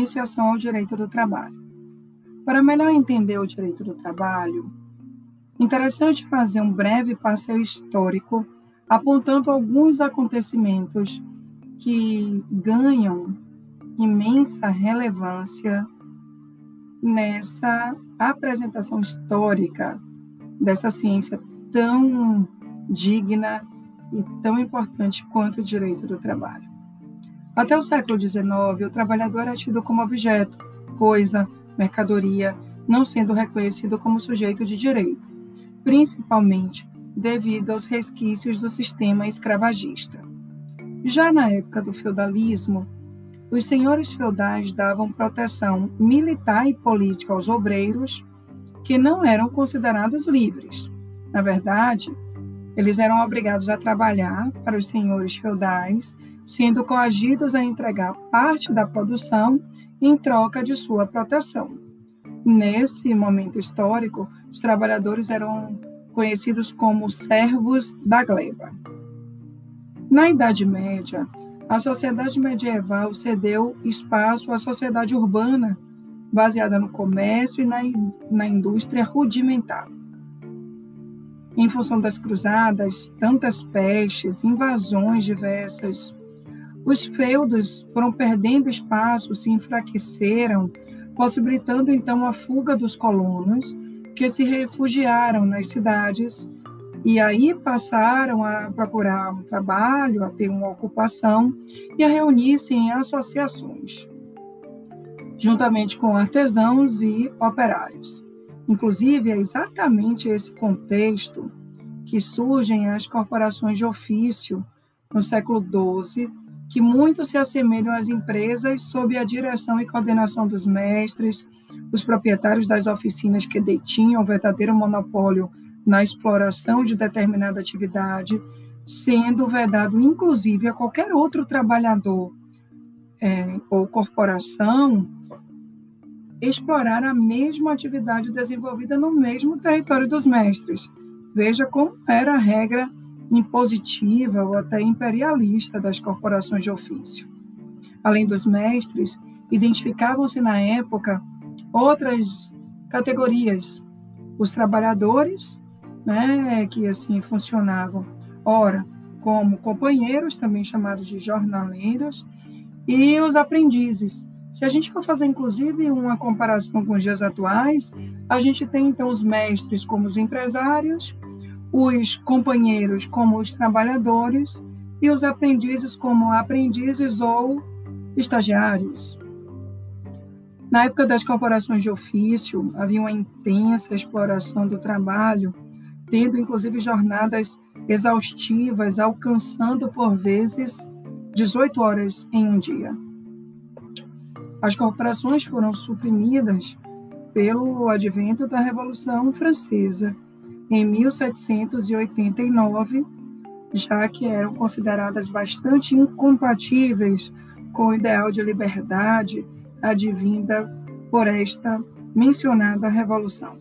iniciação ao direito do trabalho. Para melhor entender o direito do trabalho, interessante fazer um breve passeio histórico apontando alguns acontecimentos que ganham imensa relevância nessa apresentação histórica dessa ciência tão digna e tão importante quanto o direito do trabalho. Até o século XIX, o trabalhador era tido como objeto, coisa, mercadoria, não sendo reconhecido como sujeito de direito, principalmente devido aos resquícios do sistema escravagista. Já na época do feudalismo, os senhores feudais davam proteção militar e política aos obreiros que não eram considerados livres. Na verdade, eles eram obrigados a trabalhar para os senhores feudais, sendo coagidos a entregar parte da produção em troca de sua proteção. Nesse momento histórico, os trabalhadores eram conhecidos como servos da gleba. Na Idade Média, a sociedade medieval cedeu espaço à sociedade urbana, baseada no comércio e na, na indústria rudimentar. Em função das cruzadas, tantas pestes, invasões diversas, os feudos foram perdendo espaço, se enfraqueceram, possibilitando então a fuga dos colonos que se refugiaram nas cidades e aí passaram a procurar um trabalho, a ter uma ocupação e a reunir-se em associações, juntamente com artesãos e operários. Inclusive, é exatamente esse contexto que surgem as corporações de ofício no século XII, que muito se assemelham às empresas sob a direção e coordenação dos mestres, os proprietários das oficinas que detinham o verdadeiro monopólio na exploração de determinada atividade, sendo vedado inclusive a qualquer outro trabalhador é, ou corporação explorar a mesma atividade desenvolvida no mesmo território dos mestres. Veja como era a regra impositiva ou até imperialista das corporações de ofício. Além dos mestres, identificavam-se na época outras categorias: os trabalhadores, né, que assim funcionavam, ora como companheiros, também chamados de jornaleiros, e os aprendizes, se a gente for fazer, inclusive, uma comparação com os dias atuais, a gente tem, então, os mestres como os empresários, os companheiros como os trabalhadores e os aprendizes como aprendizes ou estagiários. Na época das corporações de ofício, havia uma intensa exploração do trabalho, tendo inclusive jornadas exaustivas, alcançando por vezes 18 horas em um dia. As corporações foram suprimidas pelo advento da Revolução Francesa em 1789, já que eram consideradas bastante incompatíveis com o ideal de liberdade advinda por esta mencionada revolução.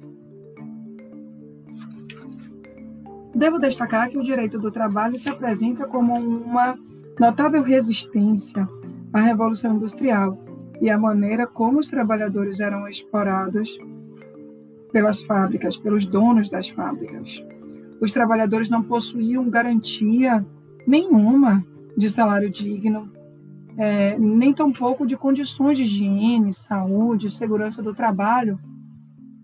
Devo destacar que o direito do trabalho se apresenta como uma notável resistência à Revolução Industrial, e a maneira como os trabalhadores eram explorados pelas fábricas, pelos donos das fábricas. Os trabalhadores não possuíam garantia nenhuma de salário digno, é, nem tampouco de condições de higiene, saúde, segurança do trabalho.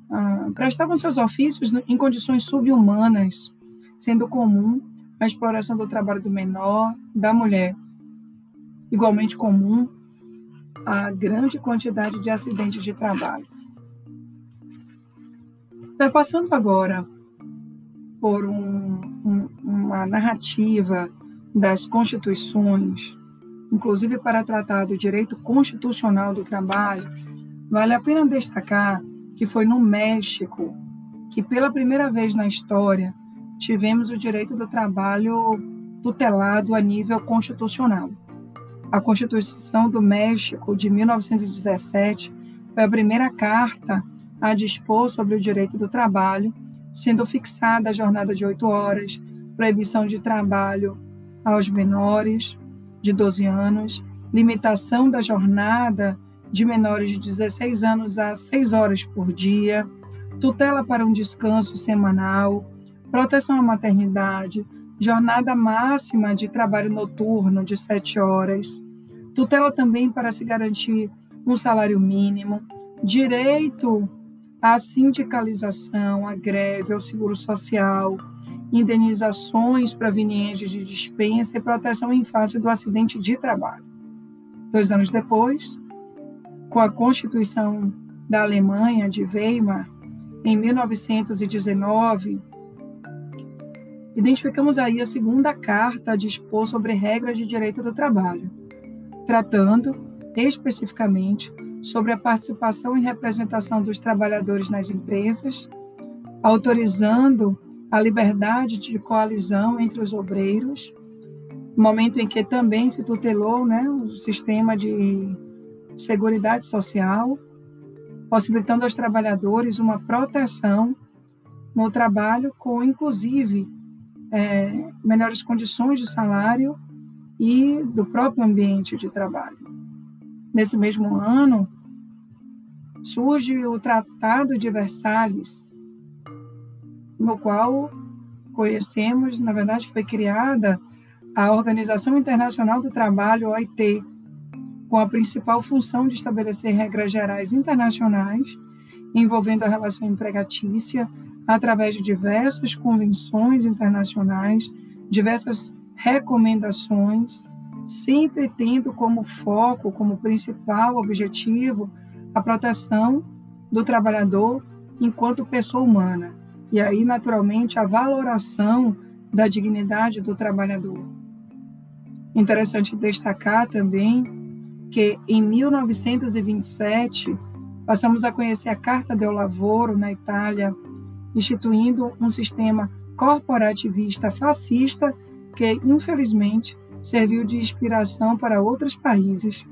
Ah, prestavam seus ofícios em condições subhumanas, sendo comum a exploração do trabalho do menor, da mulher. Igualmente comum a grande quantidade de acidentes de trabalho. Passando agora por um, um, uma narrativa das constituições, inclusive para tratar do direito constitucional do trabalho, vale a pena destacar que foi no México que, pela primeira vez na história, tivemos o direito do trabalho tutelado a nível constitucional. A Constituição do México de 1917 foi a primeira carta a dispor sobre o direito do trabalho, sendo fixada a jornada de oito horas, proibição de trabalho aos menores de 12 anos, limitação da jornada de menores de 16 anos a 6 horas por dia, tutela para um descanso semanal, proteção à maternidade, jornada máxima de trabalho noturno de 7 horas, tutela também para se garantir um salário mínimo, direito à sindicalização, à greve, ao seguro social, indenizações provenientes de dispensa e proteção em face do acidente de trabalho. Dois anos depois, com a Constituição da Alemanha de Weimar, em 1919, identificamos aí a segunda carta a dispor sobre regras de direito do trabalho, tratando especificamente sobre a participação e representação dos trabalhadores nas empresas, autorizando a liberdade de coalizão entre os obreiros, momento em que também se tutelou né, o sistema de seguridade social, possibilitando aos trabalhadores uma proteção no trabalho, com inclusive é, melhores condições de salário e do próprio ambiente de trabalho. Nesse mesmo ano, surge o Tratado de Versalhes, no qual conhecemos, na verdade, foi criada a Organização Internacional do Trabalho, OIT, com a principal função de estabelecer regras gerais internacionais envolvendo a relação empregatícia através de diversas convenções internacionais, diversas recomendações, sempre tendo como foco, como principal objetivo, a proteção do trabalhador enquanto pessoa humana. E aí, naturalmente, a valoração da dignidade do trabalhador. Interessante destacar também que em 1927 passamos a conhecer a Carta del Lavoro na Itália, instituindo um sistema corporativista fascista que, infelizmente, serviu de inspiração para outros países,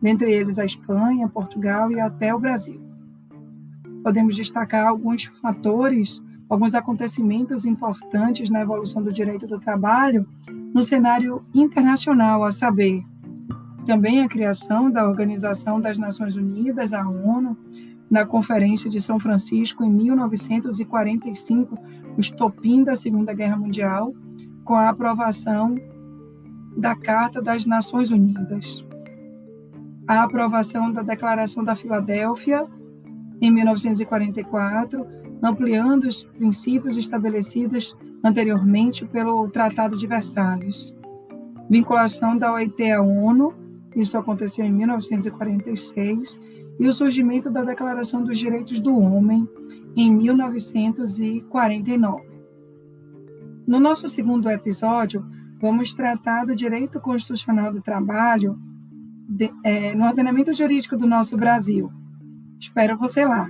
dentre eles a Espanha, Portugal e até o Brasil. Podemos destacar alguns fatores, alguns acontecimentos importantes na evolução do direito do trabalho no cenário internacional, a saber, também a criação da Organização das Nações Unidas, a ONU, na Conferência de São Francisco em 1945, o estopim da Segunda Guerra Mundial, com a aprovação da Carta das Nações Unidas. A aprovação da Declaração da Filadélfia em 1944, ampliando os princípios estabelecidos anteriormente pelo Tratado de Versalhes. Vinculação da OIT à ONU isso aconteceu em 1946, e o surgimento da Declaração dos Direitos do Homem em 1949. No nosso segundo episódio, vamos tratar do direito constitucional do trabalho de, é, no ordenamento jurídico do nosso Brasil. Espero você lá.